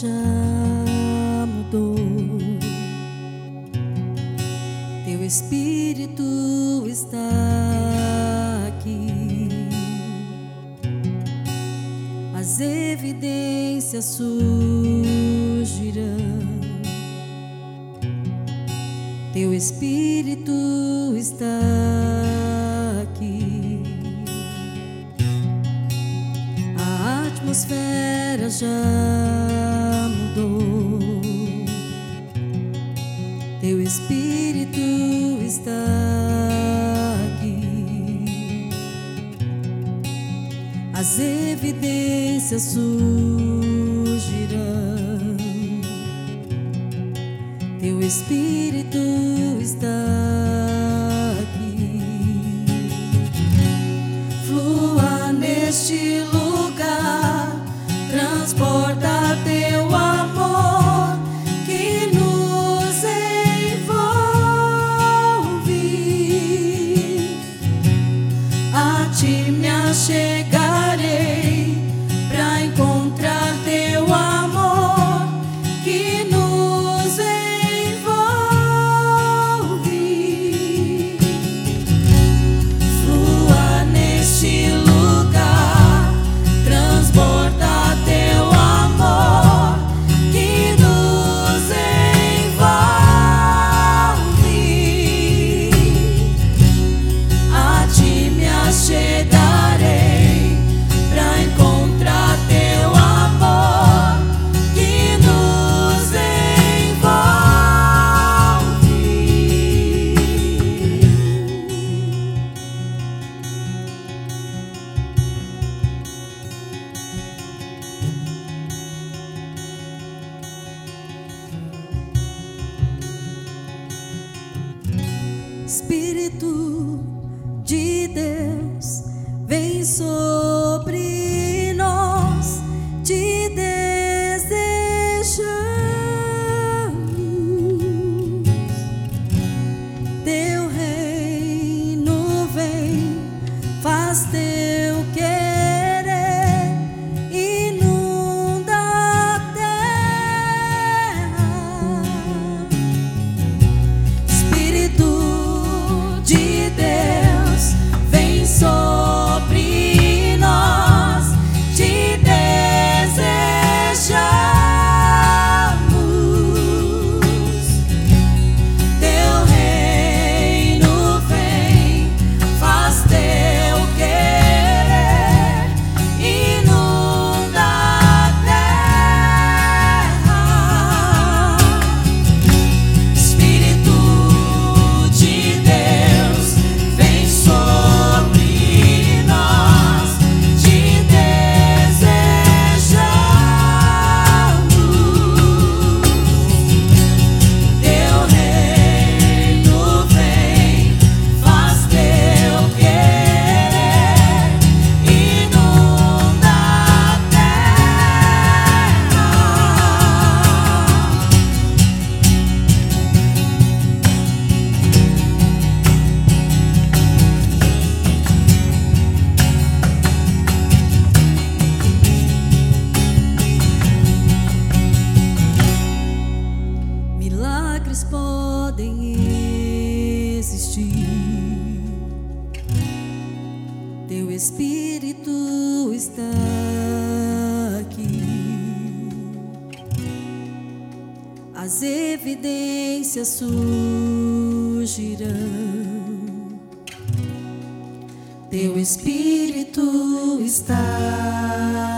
já mudou. Teu espírito está aqui. As evidências surgirão. Teu espírito está aqui. A atmosfera já teu Espírito está aqui. As evidências surgirão. Teu Espírito de Deus vem sobre Espírito está aqui. As evidências surgirão. Teu Espírito está aqui.